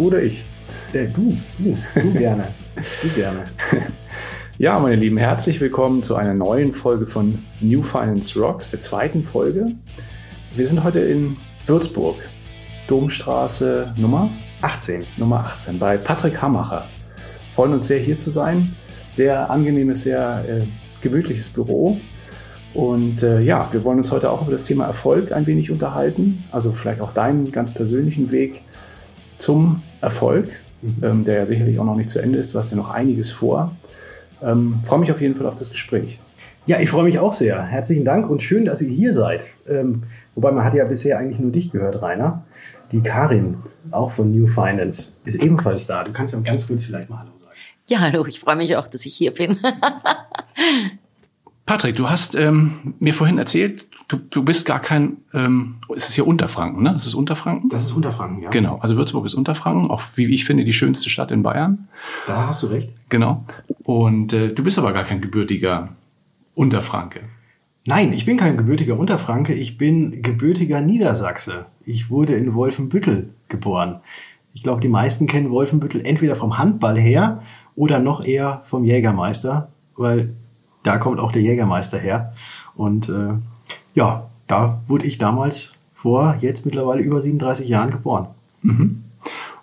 Du oder ich? Äh, du, du, du gerne. Du gerne. Ja, meine Lieben, herzlich willkommen zu einer neuen Folge von New Finance Rocks, der zweiten Folge. Wir sind heute in Würzburg, Domstraße Nummer 18. Nummer 18 bei Patrick Hammacher. Freuen uns sehr, hier zu sein. Sehr angenehmes, sehr äh, gemütliches Büro. Und äh, ja, wir wollen uns heute auch über das Thema Erfolg ein wenig unterhalten. Also vielleicht auch deinen ganz persönlichen Weg zum Erfolg, mhm. ähm, der ja sicherlich auch noch nicht zu Ende ist. Du hast ja noch einiges vor. Ähm, freue mich auf jeden Fall auf das Gespräch. Ja, ich freue mich auch sehr. Herzlichen Dank und schön, dass ihr hier seid. Ähm, wobei man hat ja bisher eigentlich nur dich gehört, Rainer. Die Karin, auch von New Finance, ist ebenfalls da. Du kannst ja ganz kurz vielleicht mal Hallo sagen. Ja, hallo, ich freue mich auch, dass ich hier bin. Patrick, du hast ähm, mir vorhin erzählt, du, du bist gar kein, ähm, es ist hier Unterfranken, ne? Das ist Unterfranken? Das ist Unterfranken, ja. Genau, also Würzburg ist Unterfranken, auch wie ich finde die schönste Stadt in Bayern. Da hast du recht. Genau. Und äh, du bist aber gar kein gebürtiger Unterfranke. Nein, ich bin kein gebürtiger Unterfranke, ich bin gebürtiger Niedersachse. Ich wurde in Wolfenbüttel geboren. Ich glaube, die meisten kennen Wolfenbüttel entweder vom Handball her oder noch eher vom Jägermeister, weil da kommt auch der Jägermeister her. Und äh, ja, da wurde ich damals vor jetzt mittlerweile über 37 Jahren geboren. Mhm.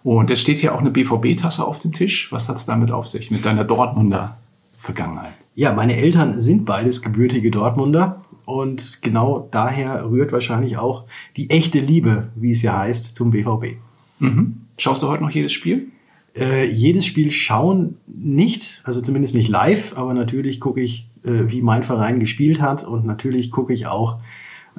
Und jetzt steht hier auch eine BVB-Tasse auf dem Tisch. Was hat es damit auf sich mit deiner Dortmunder Vergangenheit? Ja, meine Eltern sind beides gebürtige Dortmunder und genau daher rührt wahrscheinlich auch die echte Liebe, wie es ja heißt, zum BVB. Mhm. Schaust du heute noch jedes Spiel? Äh, jedes Spiel schauen nicht, also zumindest nicht live, aber natürlich gucke ich, äh, wie mein Verein gespielt hat und natürlich gucke ich auch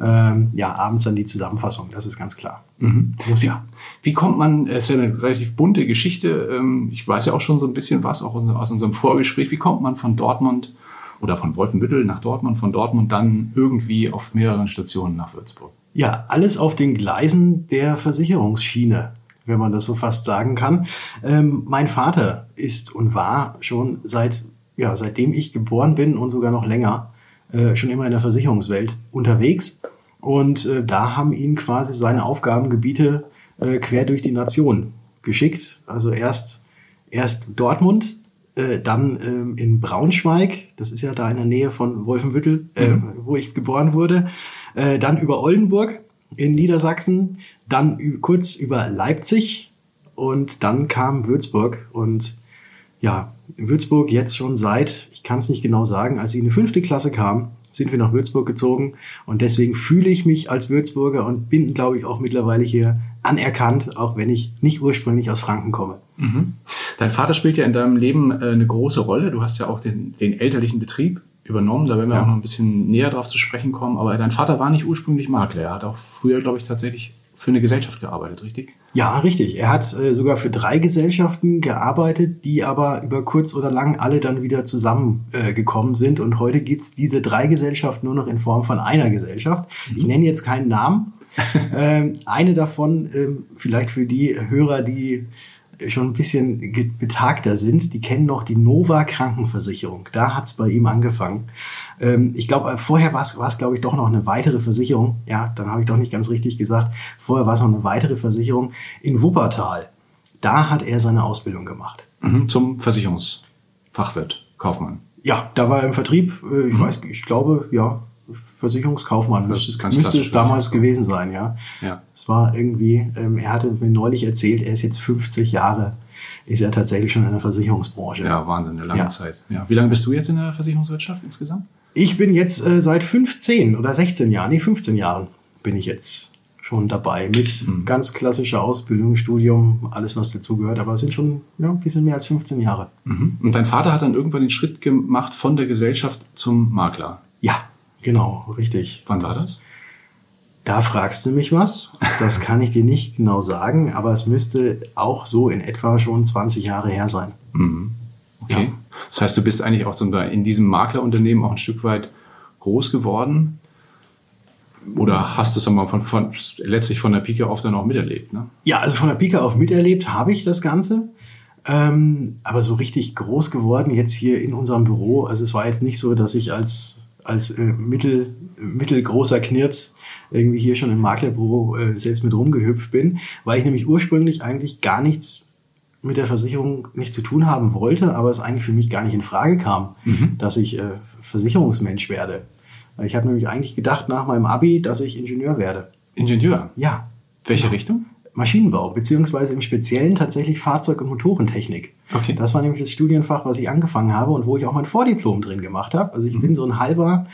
ähm, ja, abends dann die Zusammenfassung, das ist ganz klar. Mhm. Muss ja. Wie kommt man, es ist ja eine relativ bunte Geschichte, ähm, ich weiß ja auch schon so ein bisschen was, auch aus unserem Vorgespräch, wie kommt man von Dortmund oder von Wolfenbüttel nach Dortmund, von Dortmund dann irgendwie auf mehreren Stationen nach Würzburg? Ja, alles auf den Gleisen der Versicherungsschiene wenn man das so fast sagen kann. Ähm, mein Vater ist und war schon seit, ja, seitdem ich geboren bin und sogar noch länger, äh, schon immer in der Versicherungswelt unterwegs. Und äh, da haben ihn quasi seine Aufgabengebiete äh, quer durch die Nation geschickt. Also erst, erst Dortmund, äh, dann ähm, in Braunschweig, das ist ja da in der Nähe von Wolfenbüttel, äh, mhm. wo ich geboren wurde, äh, dann über Oldenburg in Niedersachsen, dann kurz über Leipzig und dann kam Würzburg und ja, Würzburg jetzt schon seit, ich kann es nicht genau sagen, als ich in die fünfte Klasse kam, sind wir nach Würzburg gezogen und deswegen fühle ich mich als Würzburger und bin, glaube ich, auch mittlerweile hier anerkannt, auch wenn ich nicht ursprünglich aus Franken komme. Mhm. Dein Vater spielt ja in deinem Leben äh, eine große Rolle. Du hast ja auch den, den elterlichen Betrieb übernommen. Da werden wir ja. auch noch ein bisschen näher drauf zu sprechen kommen. Aber dein Vater war nicht ursprünglich Makler. Er hat auch früher, glaube ich, tatsächlich für eine Gesellschaft gearbeitet, richtig? Ja, richtig. Er hat äh, sogar für drei Gesellschaften gearbeitet, die aber über kurz oder lang alle dann wieder zusammengekommen äh, sind. Und heute gibt's diese drei Gesellschaften nur noch in Form von einer Gesellschaft. Mhm. Ich nenne jetzt keinen Namen. ähm, eine davon, ähm, vielleicht für die Hörer, die schon ein bisschen betagter sind, die kennen noch die Nova Krankenversicherung. Da hat's bei ihm angefangen. Ähm, ich glaube, äh, vorher war es, glaube ich, doch noch eine weitere Versicherung. Ja, dann habe ich doch nicht ganz richtig gesagt. Vorher war es noch eine weitere Versicherung in Wuppertal. Da hat er seine Ausbildung gemacht. Mhm, zum Versicherungsfachwirt, Kaufmann. Ja, da war er im Vertrieb. Äh, ich mhm. weiß, ich glaube, ja, Versicherungskaufmann müsste, es, müsste es damals gewesen sein, ja. ja. Es war irgendwie, ähm, er hatte mir neulich erzählt, er ist jetzt 50 Jahre, ist er tatsächlich schon in der Versicherungsbranche. Ja, Wahnsinn, eine lange ja. Zeit. Ja. Wie lange bist du jetzt in der Versicherungswirtschaft insgesamt? Ich bin jetzt äh, seit 15 oder 16 Jahren, nee, 15 Jahren bin ich jetzt schon dabei mit mhm. ganz klassischer Ausbildung, Studium, alles was dazugehört. Aber es sind schon ja, ein bisschen mehr als 15 Jahre. Mhm. Und dein Vater hat dann irgendwann den Schritt gemacht von der Gesellschaft zum Makler. Ja, Genau, richtig. Wann war das? Da fragst du mich was. Das kann ich dir nicht genau sagen, aber es müsste auch so in etwa schon 20 Jahre her sein. Mhm. Okay. Ja. Das heißt, du bist eigentlich auch in diesem Maklerunternehmen auch ein Stück weit groß geworden. Oder hast du es mal von, von, letztlich von der Pike auf dann auch miterlebt? Ne? Ja, also von der Pike auf miterlebt habe ich das Ganze. Ähm, aber so richtig groß geworden jetzt hier in unserem Büro. Also es war jetzt nicht so, dass ich als als äh, mittel, mittelgroßer Knirps irgendwie hier schon im Maklerbüro äh, selbst mit rumgehüpft bin, weil ich nämlich ursprünglich eigentlich gar nichts mit der Versicherung nicht zu tun haben wollte, aber es eigentlich für mich gar nicht in Frage kam, mhm. dass ich äh, Versicherungsmensch werde. Ich habe nämlich eigentlich gedacht nach meinem Abi, dass ich Ingenieur werde. Ingenieur? Ja. Welche genau. Richtung? Maschinenbau, beziehungsweise im Speziellen tatsächlich Fahrzeug- und Motorentechnik. Okay. Das war nämlich das Studienfach, was ich angefangen habe und wo ich auch mein Vordiplom drin gemacht habe. Also ich mhm. bin so ein halber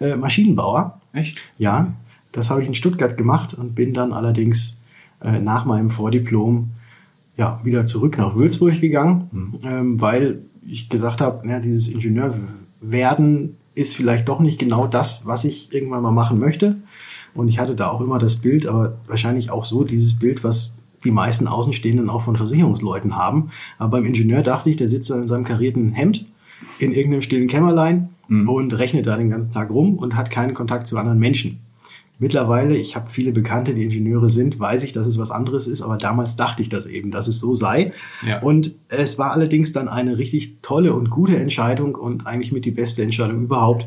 äh, Maschinenbauer. Echt? Ja, das habe ich in Stuttgart gemacht und bin dann allerdings äh, nach meinem Vordiplom ja, wieder zurück nach Würzburg gegangen, mhm. ähm, weil ich gesagt habe, ja, dieses Ingenieur werden ist vielleicht doch nicht genau das, was ich irgendwann mal machen möchte. Und ich hatte da auch immer das Bild, aber wahrscheinlich auch so dieses Bild, was die meisten Außenstehenden auch von Versicherungsleuten haben. Aber beim Ingenieur dachte ich, der sitzt da in seinem karierten Hemd in irgendeinem stillen Kämmerlein mhm. und rechnet da den ganzen Tag rum und hat keinen Kontakt zu anderen Menschen. Mittlerweile, ich habe viele Bekannte, die Ingenieure sind, weiß ich, dass es was anderes ist, aber damals dachte ich das eben, dass es so sei. Ja. Und es war allerdings dann eine richtig tolle und gute Entscheidung und eigentlich mit die beste Entscheidung überhaupt,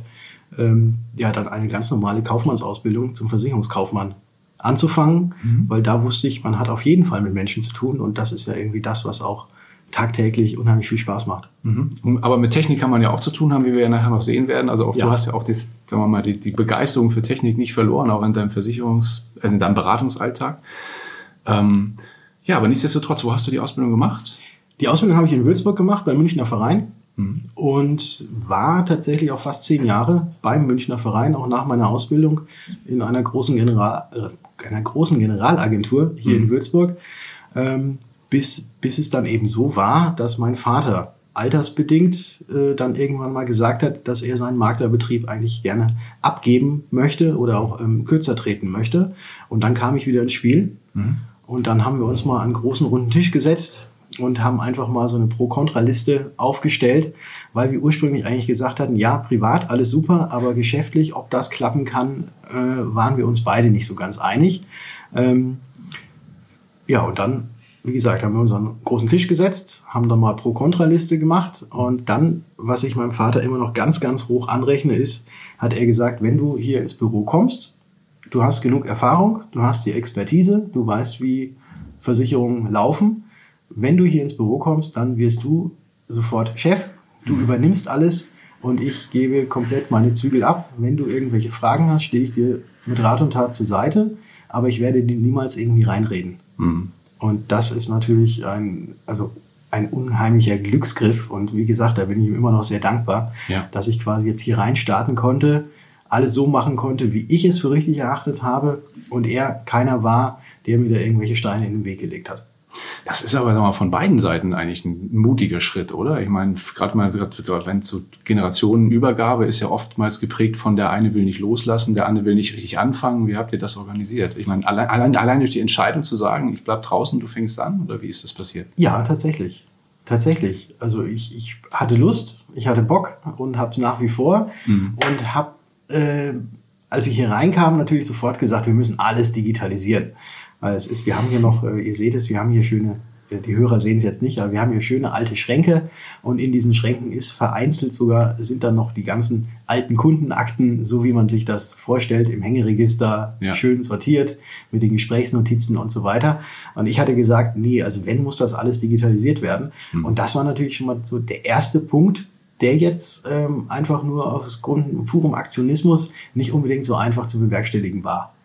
ähm, ja, dann eine ganz normale Kaufmannsausbildung zum Versicherungskaufmann anzufangen, mhm. weil da wusste ich, man hat auf jeden Fall mit Menschen zu tun und das ist ja irgendwie das, was auch tagtäglich unheimlich viel Spaß macht. Mhm. Aber mit Technik kann man ja auch zu tun haben, wie wir ja nachher noch sehen werden. Also auch ja. du hast ja auch das, sagen wir mal, die, die, Begeisterung für Technik nicht verloren, auch in deinem Versicherungs-, in deinem Beratungsalltag. Ähm, ja, aber nichtsdestotrotz, wo hast du die Ausbildung gemacht? Die Ausbildung habe ich in Würzburg gemacht, beim Münchner Verein. Mhm. Und war tatsächlich auch fast zehn Jahre beim Münchner Verein, auch nach meiner Ausbildung in einer großen, General, äh, einer großen Generalagentur hier mhm. in Würzburg. Ähm, bis, bis es dann eben so war, dass mein Vater altersbedingt äh, dann irgendwann mal gesagt hat, dass er seinen Maklerbetrieb eigentlich gerne abgeben möchte oder auch ähm, kürzer treten möchte. Und dann kam ich wieder ins Spiel. Mhm. Und dann haben wir uns mal an einen großen runden Tisch gesetzt und haben einfach mal so eine Pro-Kontra-Liste aufgestellt, weil wir ursprünglich eigentlich gesagt hatten, ja, privat alles super, aber geschäftlich, ob das klappen kann, äh, waren wir uns beide nicht so ganz einig. Ähm, ja, und dann wie gesagt, haben wir uns an einen großen Tisch gesetzt, haben dann mal Pro-Kontra-Liste gemacht und dann, was ich meinem Vater immer noch ganz, ganz hoch anrechne, ist, hat er gesagt, wenn du hier ins Büro kommst, du hast genug Erfahrung, du hast die Expertise, du weißt, wie Versicherungen laufen. Wenn du hier ins Büro kommst, dann wirst du sofort Chef, du mhm. übernimmst alles und ich gebe komplett meine Zügel ab. Wenn du irgendwelche Fragen hast, stehe ich dir mit Rat und Tat zur Seite, aber ich werde dir niemals irgendwie reinreden. Mhm. Und das ist natürlich ein, also ein unheimlicher Glücksgriff. Und wie gesagt, da bin ich ihm immer noch sehr dankbar, ja. dass ich quasi jetzt hier rein starten konnte, alles so machen konnte, wie ich es für richtig erachtet habe und er keiner war, der mir da irgendwelche Steine in den Weg gelegt hat. Das ist aber mal, von beiden Seiten eigentlich ein mutiger Schritt, oder? Ich meine, gerade mal, wenn so Generationenübergabe ist ja oftmals geprägt von der eine will nicht loslassen, der andere will nicht richtig anfangen. Wie habt ihr das organisiert? Ich meine, allein, allein, allein durch die Entscheidung zu sagen, ich bleib draußen, du fängst an, oder wie ist das passiert? Ja, tatsächlich. Tatsächlich. Also ich, ich hatte Lust, ich hatte Bock und habe es nach wie vor mhm. und habe, äh, als ich hier reinkam, natürlich sofort gesagt, wir müssen alles digitalisieren. Weil es ist, wir haben hier noch, äh, ihr seht es, wir haben hier schöne, äh, die Hörer sehen es jetzt nicht, aber wir haben hier schöne alte Schränke und in diesen Schränken ist vereinzelt sogar, sind dann noch die ganzen alten Kundenakten, so wie man sich das vorstellt, im Hängeregister, ja. schön sortiert mit den Gesprächsnotizen und so weiter. Und ich hatte gesagt, nee, also wenn, muss das alles digitalisiert werden. Mhm. Und das war natürlich schon mal so der erste Punkt, der jetzt ähm, einfach nur aus Grund purem Aktionismus nicht unbedingt so einfach zu bewerkstelligen war.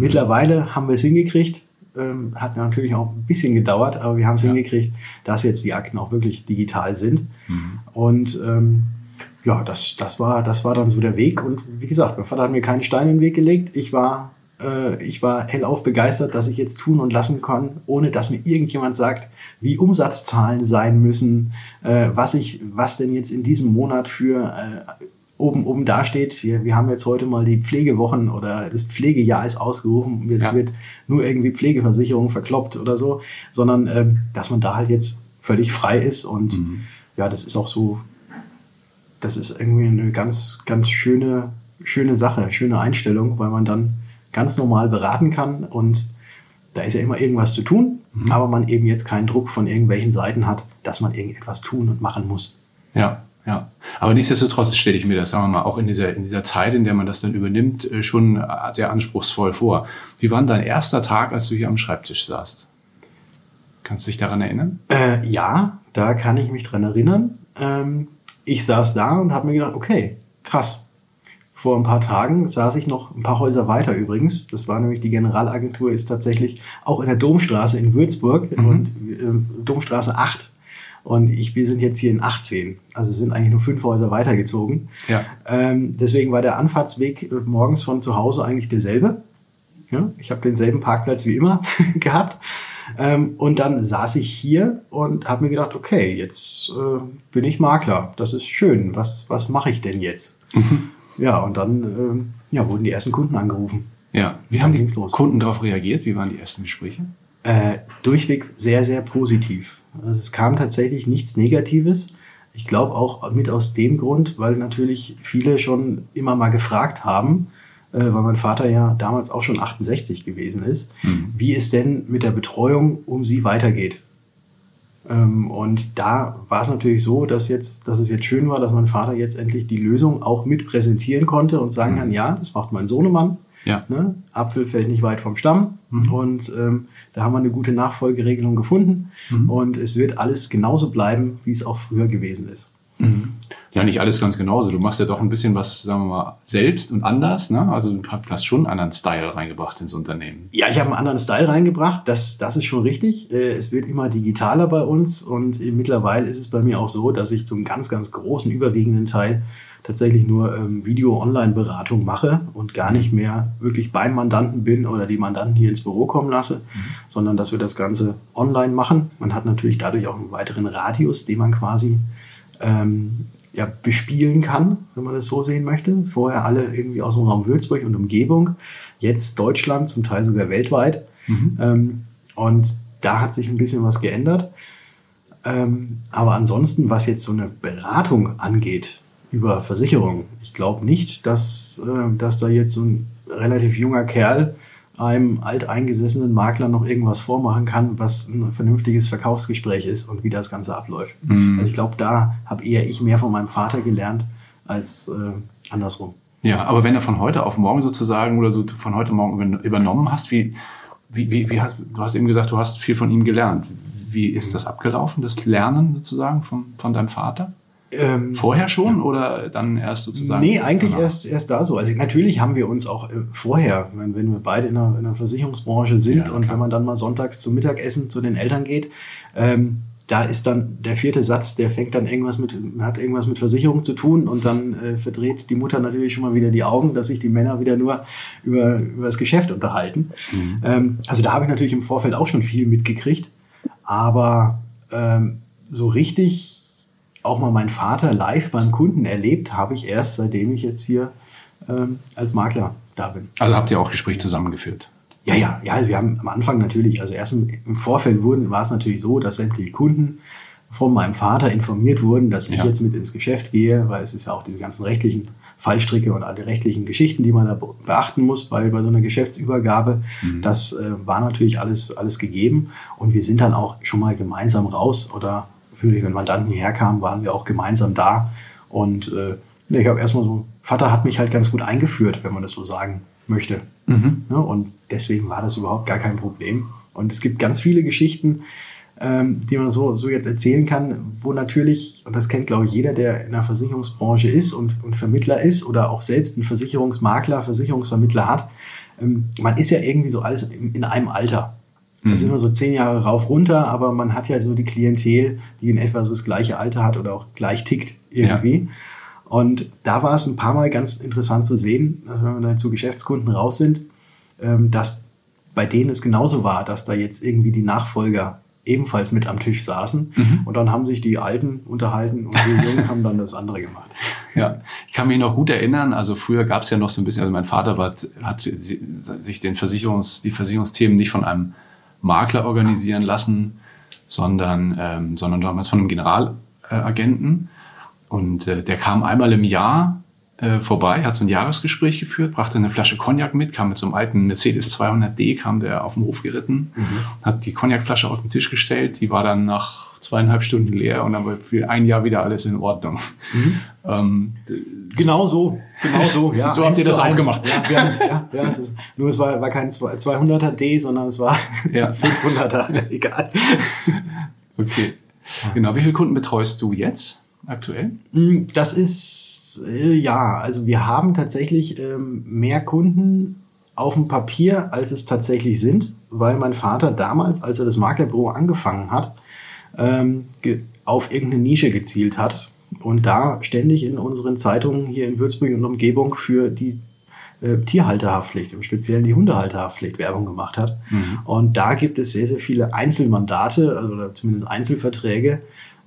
Mittlerweile haben wir es hingekriegt. Ähm, hat natürlich auch ein bisschen gedauert, aber wir haben es ja. hingekriegt, dass jetzt die Akten auch wirklich digital sind. Mhm. Und ähm, ja, das, das, war, das war dann so der Weg. Und wie gesagt, mein Vater hat mir keine Steine in den Weg gelegt. Ich war, äh, ich war hellauf begeistert, dass ich jetzt tun und lassen kann, ohne dass mir irgendjemand sagt, wie Umsatzzahlen sein müssen, äh, was ich, was denn jetzt in diesem Monat für äh, oben, oben da steht, wir, wir haben jetzt heute mal die Pflegewochen oder das Pflegejahr ist ausgerufen, jetzt ja. wird nur irgendwie Pflegeversicherung verkloppt oder so, sondern ähm, dass man da halt jetzt völlig frei ist und mhm. ja, das ist auch so, das ist irgendwie eine ganz, ganz schöne, schöne Sache, schöne Einstellung, weil man dann ganz normal beraten kann und da ist ja immer irgendwas zu tun, mhm. aber man eben jetzt keinen Druck von irgendwelchen Seiten hat, dass man irgendetwas tun und machen muss. Ja, Ja, aber nichtsdestotrotz stelle ich mir das, sagen wir mal, auch in dieser, in dieser Zeit, in der man das dann übernimmt, äh, schon äh, sehr anspruchsvoll vor. Wie war denn dein erster Tag, als du hier am Schreibtisch saßt? Kannst du dich daran erinnern? Äh, ja, da kann ich mich dran erinnern. Ähm, ich saß da und habe mir gedacht, okay, krass. Vor ein paar Tagen saß ich noch ein paar Häuser weiter übrigens. Das war nämlich die Generalagentur, ist tatsächlich auch in der Domstraße in Würzburg mhm. und äh, Domstraße 8. Und ich, wir sind jetzt hier in 18. Also sind eigentlich nur fünf Häuser weitergezogen. Ja. Ähm, deswegen war der Anfahrtsweg morgens von zu Hause eigentlich derselbe. Ja, ich habe denselben Parkplatz wie immer gehabt. Ähm, und dann saß ich hier und habe mir gedacht, okay, jetzt äh, bin ich Makler. Das ist schön. Was, was mache ich denn jetzt? Mhm. Ja, und dann äh, ja, wurden die ersten Kunden angerufen. Ja, wie haben die los. Kunden darauf reagiert? Wie waren die ersten Gespräche? Äh, durchweg sehr, sehr positiv. Also es kam tatsächlich nichts Negatives. Ich glaube auch mit aus dem Grund, weil natürlich viele schon immer mal gefragt haben, äh, weil mein Vater ja damals auch schon 68 gewesen ist, mhm. wie es denn mit der Betreuung um sie weitergeht. Ähm, und da war es natürlich so, dass, jetzt, dass es jetzt schön war, dass mein Vater jetzt endlich die Lösung auch mit präsentieren konnte und sagen mhm. kann, ja, das macht mein Sohnemann. Ja. Ne? Apfel fällt nicht weit vom Stamm. Mhm. Und ähm, da haben wir eine gute Nachfolgeregelung gefunden. Mhm. Und es wird alles genauso bleiben, wie es auch früher gewesen ist. Mhm. Ja, nicht alles ganz genauso. Du machst ja doch ein bisschen was, sagen wir mal, selbst und anders. Ne? Also du hast schon einen anderen Style reingebracht ins Unternehmen. Ja, ich habe einen anderen Style reingebracht. Das, das ist schon richtig. Äh, es wird immer digitaler bei uns und mittlerweile ist es bei mir auch so, dass ich zum ganz, ganz großen, überwiegenden Teil tatsächlich nur ähm, Video-Online-Beratung mache und gar nicht mehr wirklich beim Mandanten bin oder die Mandanten hier ins Büro kommen lasse, mhm. sondern dass wir das Ganze online machen. Man hat natürlich dadurch auch einen weiteren Radius, den man quasi ähm, ja, bespielen kann, wenn man das so sehen möchte. Vorher alle irgendwie aus dem Raum Würzburg und Umgebung, jetzt Deutschland, zum Teil sogar weltweit. Mhm. Ähm, und da hat sich ein bisschen was geändert. Ähm, aber ansonsten, was jetzt so eine Beratung angeht über Versicherung, ich glaube nicht, dass, äh, dass da jetzt so ein relativ junger Kerl einem alteingesessenen Makler noch irgendwas vormachen kann, was ein vernünftiges Verkaufsgespräch ist und wie das Ganze abläuft. Mhm. Also ich glaube, da habe eher ich mehr von meinem Vater gelernt als äh, andersrum. Ja, aber wenn er von heute auf morgen sozusagen oder so von heute morgen übernommen hast, wie, wie, wie, wie hast, du hast eben gesagt, du hast viel von ihm gelernt. Wie ist das abgelaufen, das Lernen sozusagen von, von deinem Vater? Ähm, vorher schon oder dann erst sozusagen? Nee, eigentlich erst, erst da so. Also natürlich haben wir uns auch äh, vorher, wenn, wenn wir beide in der, in der Versicherungsbranche sind ja, und wenn man dann mal sonntags zum Mittagessen zu den Eltern geht, ähm, da ist dann der vierte Satz, der fängt dann irgendwas mit, hat irgendwas mit Versicherung zu tun und dann äh, verdreht die Mutter natürlich schon mal wieder die Augen, dass sich die Männer wieder nur über, über das Geschäft unterhalten. Mhm. Ähm, also da habe ich natürlich im Vorfeld auch schon viel mitgekriegt, aber ähm, so richtig auch mal meinen Vater live beim Kunden erlebt habe ich erst, seitdem ich jetzt hier ähm, als Makler da bin. Also habt ihr auch Gespräche zusammengeführt? Ja, ja, ja. Wir haben am Anfang natürlich, also erst im Vorfeld wurden, war es natürlich so, dass sämtliche Kunden von meinem Vater informiert wurden, dass ich ja. jetzt mit ins Geschäft gehe, weil es ist ja auch diese ganzen rechtlichen Fallstricke und alle rechtlichen Geschichten, die man da beachten muss weil bei so einer Geschäftsübergabe. Mhm. Das äh, war natürlich alles, alles gegeben. Und wir sind dann auch schon mal gemeinsam raus oder natürlich, wenn Mandanten hierher kamen, waren wir auch gemeinsam da. Und äh, ich habe erstmal so, Vater hat mich halt ganz gut eingeführt, wenn man das so sagen möchte. Mhm. Ja, und deswegen war das überhaupt gar kein Problem. Und es gibt ganz viele Geschichten, ähm, die man so, so jetzt erzählen kann, wo natürlich, und das kennt glaube ich jeder, der in der Versicherungsbranche ist und, und Vermittler ist oder auch selbst einen Versicherungsmakler, Versicherungsvermittler hat, ähm, man ist ja irgendwie so alles in, in einem Alter. Das ist mhm. immer so zehn Jahre rauf runter, aber man hat ja so die Klientel, die in etwa so das gleiche Alter hat oder auch gleich tickt irgendwie. Ja. Und da war es ein paar Mal ganz interessant zu sehen, dass wenn wir dann zu Geschäftskunden raus sind, ähm, dass bei denen es genauso war, dass da jetzt irgendwie die Nachfolger ebenfalls mit am Tisch saßen. Mhm. Und dann haben sich die Alten unterhalten und die Jungen haben dann das andere gemacht. Ja, ich kann mich noch gut erinnern, also früher gab es ja noch so ein bisschen, also mein Vater war, hat sich den Versicherungs, die Versicherungsthemen nicht von einem Makler organisieren lassen, sondern, ähm, sondern damals von einem Generalagenten. Und äh, der kam einmal im Jahr äh, vorbei, hat so ein Jahresgespräch geführt, brachte eine Flasche Cognac mit, kam mit so einem alten Mercedes 200D, kam der auf den Hof geritten, mhm. hat die Cognacflasche auf den Tisch gestellt, die war dann nach zweieinhalb Stunden leer und dann war für ein Jahr wieder alles in Ordnung. Mhm. Ähm, genau so, genau so. Ja, so habt ihr das auch gemacht. Ja, haben, ja, ja es ist, nur es war, war kein 200er D, sondern es war ja. 500er, egal. Okay. Genau, wie viele Kunden betreust du jetzt aktuell? Mm, das ist, äh, ja, also wir haben tatsächlich ähm, mehr Kunden auf dem Papier, als es tatsächlich sind, weil mein Vater damals, als er das Maklerbüro angefangen hat, ähm, auf irgendeine Nische gezielt hat und da ständig in unseren Zeitungen hier in Würzburg und Umgebung für die äh, Tierhalterhaftpflicht, im Speziellen die Hundehalterhaftpflicht Werbung gemacht hat. Mhm. Und da gibt es sehr, sehr viele Einzelmandate also, oder zumindest Einzelverträge,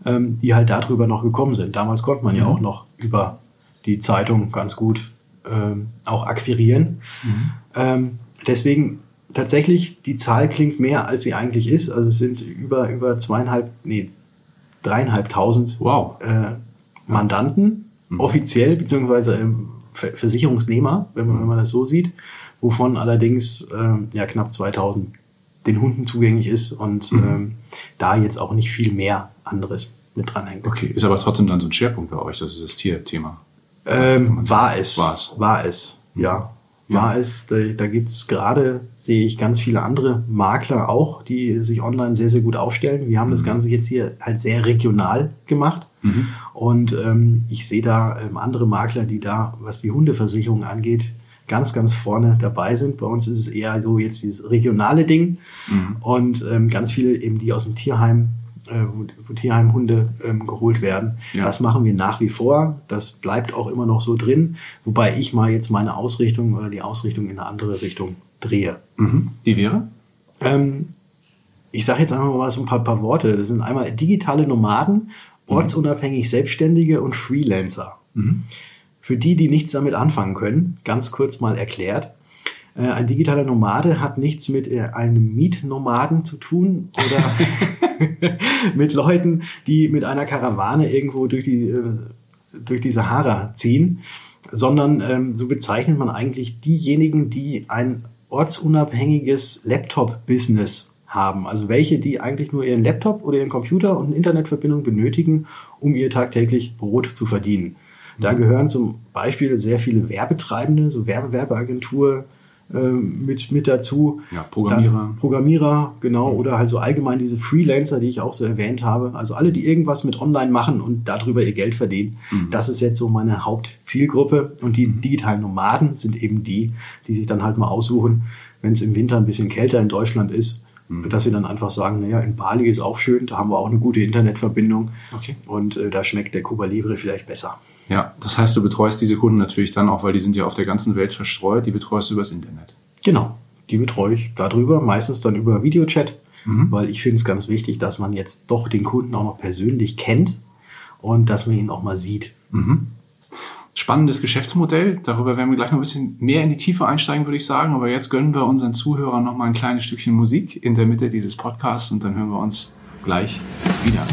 ähm, die halt darüber noch gekommen sind. Damals konnte man mhm. ja auch noch über die Zeitung ganz gut ähm, auch akquirieren. Mhm. Ähm, deswegen tatsächlich, die Zahl klingt mehr, als sie eigentlich ist. Also es sind über, über zweieinhalb, nee, dreieinhalbtausend wow. äh, Mandanten, mhm. offiziell, beziehungsweise ähm, Versicherungsnehmer, wenn man, wenn man das so sieht, wovon allerdings ähm, ja, knapp 2000 den Hunden zugänglich ist und mhm. ähm, da jetzt auch nicht viel mehr anderes mit dranhängt. Okay, ist aber trotzdem dann so ein Schwerpunkt bei euch, das ist das Tierthema. Ähm, war es. War es. War es, ja. War es. Da, da gibt es gerade, sehe ich, ganz viele andere Makler auch, die sich online sehr, sehr gut aufstellen. Wir haben mhm. das Ganze jetzt hier halt sehr regional gemacht. Mhm. Und ähm, ich sehe da ähm, andere Makler, die da, was die Hundeversicherung angeht, ganz, ganz vorne dabei sind. Bei uns ist es eher so jetzt dieses regionale Ding mhm. und ähm, ganz viele eben, die aus dem Tierheim wo, wo Tierheimhunde ähm, geholt werden. Ja. Das machen wir nach wie vor. Das bleibt auch immer noch so drin, wobei ich mal jetzt meine Ausrichtung oder die Ausrichtung in eine andere Richtung drehe. Mhm. Die wäre? Ähm, ich sage jetzt einfach mal so ein paar, paar Worte. Das sind einmal digitale Nomaden, mhm. ortsunabhängig Selbstständige und Freelancer. Mhm. Für die, die nichts damit anfangen können, ganz kurz mal erklärt. Äh, ein digitaler Nomade hat nichts mit äh, einem Mietnomaden zu tun oder mit Leuten, die mit einer Karawane irgendwo durch die, äh, durch die Sahara ziehen, sondern ähm, so bezeichnet man eigentlich diejenigen, die ein ortsunabhängiges Laptop-Business haben. Also welche, die eigentlich nur ihren Laptop oder ihren Computer und eine Internetverbindung benötigen, um ihr tagtäglich Brot zu verdienen. Da mhm. gehören zum Beispiel sehr viele Werbetreibende, so Werbewerbeagentur, mit, mit dazu. Ja, Programmierer. Dann Programmierer, genau. Mhm. Oder halt so allgemein diese Freelancer, die ich auch so erwähnt habe. Also alle, die irgendwas mit online machen und darüber ihr Geld verdienen. Mhm. Das ist jetzt so meine Hauptzielgruppe. Und die mhm. digitalen Nomaden sind eben die, die sich dann halt mal aussuchen, wenn es im Winter ein bisschen kälter in Deutschland ist, mhm. dass sie dann einfach sagen, naja, in Bali ist auch schön, da haben wir auch eine gute Internetverbindung. Okay. Und äh, da schmeckt der Cuba Libre vielleicht besser. Ja, das heißt, du betreust diese Kunden natürlich dann auch, weil die sind ja auf der ganzen Welt verstreut, die betreust du übers Internet. Genau, die betreue ich darüber, meistens dann über Videochat, mhm. weil ich finde es ganz wichtig, dass man jetzt doch den Kunden auch noch persönlich kennt und dass man ihn auch mal sieht. Mhm. Spannendes Geschäftsmodell. Darüber werden wir gleich noch ein bisschen mehr in die Tiefe einsteigen, würde ich sagen. Aber jetzt gönnen wir unseren Zuhörern noch mal ein kleines Stückchen Musik in der Mitte dieses Podcasts und dann hören wir uns gleich wieder.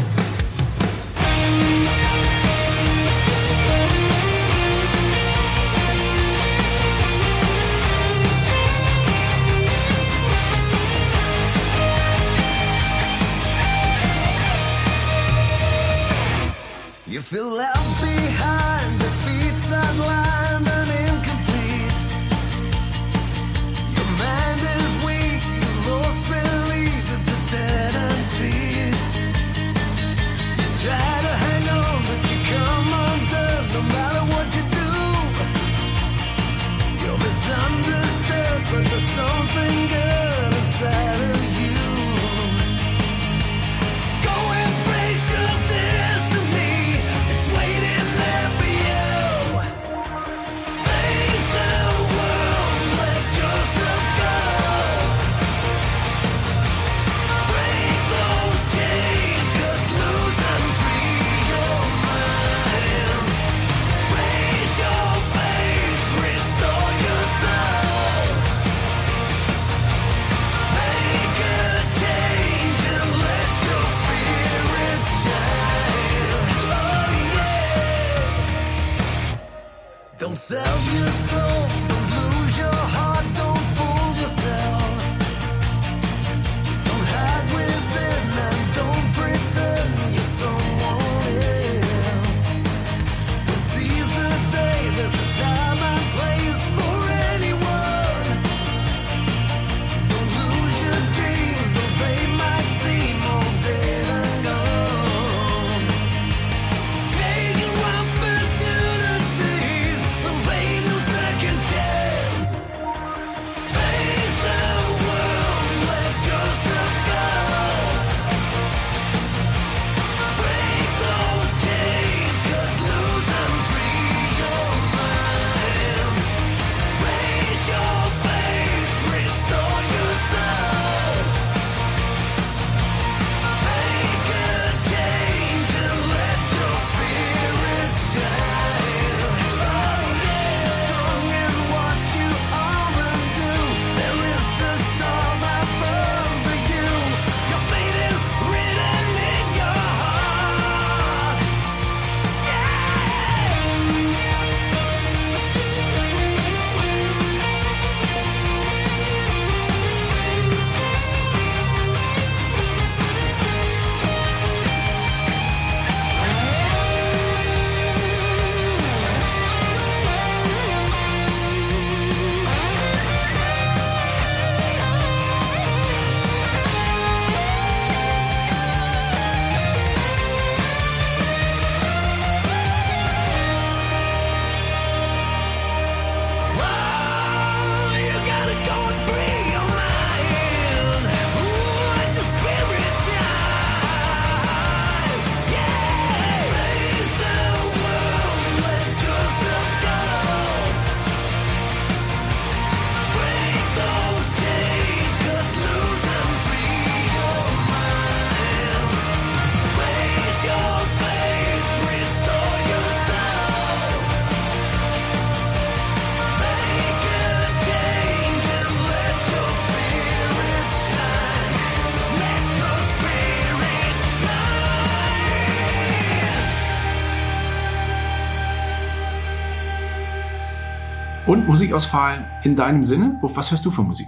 Musikauswahl in deinem Sinne? Was hörst du für Musik?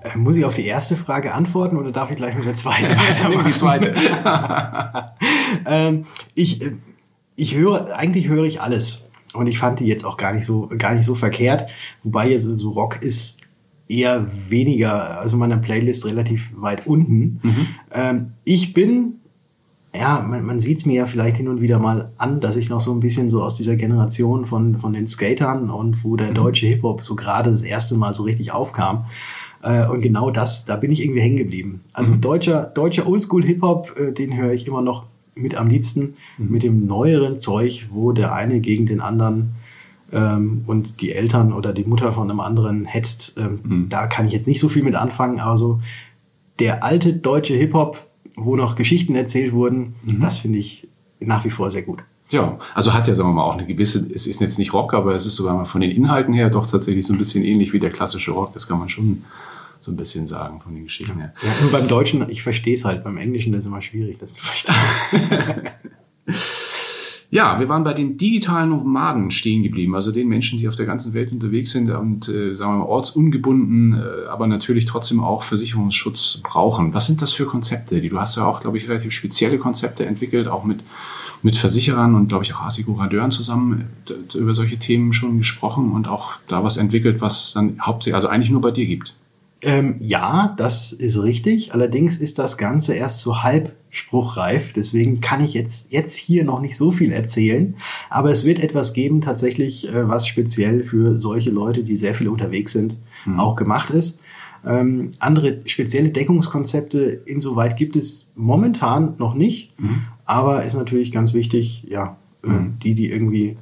Äh, muss ich auf die erste Frage antworten oder darf ich gleich mit der zweiten weitermachen? die zweite. ähm, ich, äh, ich höre, eigentlich höre ich alles. Und ich fand die jetzt auch gar nicht so, gar nicht so verkehrt. Wobei jetzt so Rock ist eher weniger, also meiner Playlist relativ weit unten. Mhm. Ähm, ich bin, ja, man, man sieht es mir ja vielleicht hin und wieder mal an, dass ich noch so ein bisschen so aus dieser Generation von, von den Skatern und wo der mhm. deutsche Hip-Hop so gerade das erste Mal so richtig aufkam. Äh, und genau das, da bin ich irgendwie hängen geblieben. Also mhm. deutscher, deutscher Oldschool-Hip-Hop, äh, den höre ich immer noch mit am liebsten. Mhm. Mit dem neueren Zeug, wo der eine gegen den anderen ähm, und die Eltern oder die Mutter von einem anderen hetzt. Ähm, mhm. Da kann ich jetzt nicht so viel mit anfangen. Also der alte deutsche Hip-Hop, wo noch Geschichten erzählt wurden, mhm. das finde ich nach wie vor sehr gut. Ja, also hat ja, sagen wir mal, auch eine gewisse, es ist jetzt nicht Rock, aber es ist sogar mal von den Inhalten her doch tatsächlich so ein bisschen ähnlich wie der klassische Rock. Das kann man schon so ein bisschen sagen von den Geschichten her. Ja, nur beim Deutschen, ich verstehe es halt, beim Englischen ist es immer schwierig, das zu verstehen. ja, wir waren bei den digitalen Nomaden stehen geblieben, also den Menschen, die auf der ganzen Welt unterwegs sind und, äh, sagen wir mal, ortsungebunden, äh, aber natürlich trotzdem auch Versicherungsschutz brauchen. Was sind das für Konzepte? Die, du hast ja auch, glaube ich, relativ spezielle Konzepte entwickelt, auch mit mit Versicherern und, glaube ich, auch Assekurateuren zusammen äh, über solche Themen schon gesprochen und auch da was entwickelt, was dann hauptsächlich, also eigentlich nur bei dir gibt. Ähm, ja, das ist richtig. Allerdings ist das Ganze erst so halb spruchreif. Deswegen kann ich jetzt, jetzt hier noch nicht so viel erzählen. Aber es wird etwas geben, tatsächlich, äh, was speziell für solche Leute, die sehr viel unterwegs sind, mhm. auch gemacht ist. Ähm, andere spezielle Deckungskonzepte insoweit gibt es momentan noch nicht. Mhm. Aber ist natürlich ganz wichtig, ja, mhm. die, die irgendwie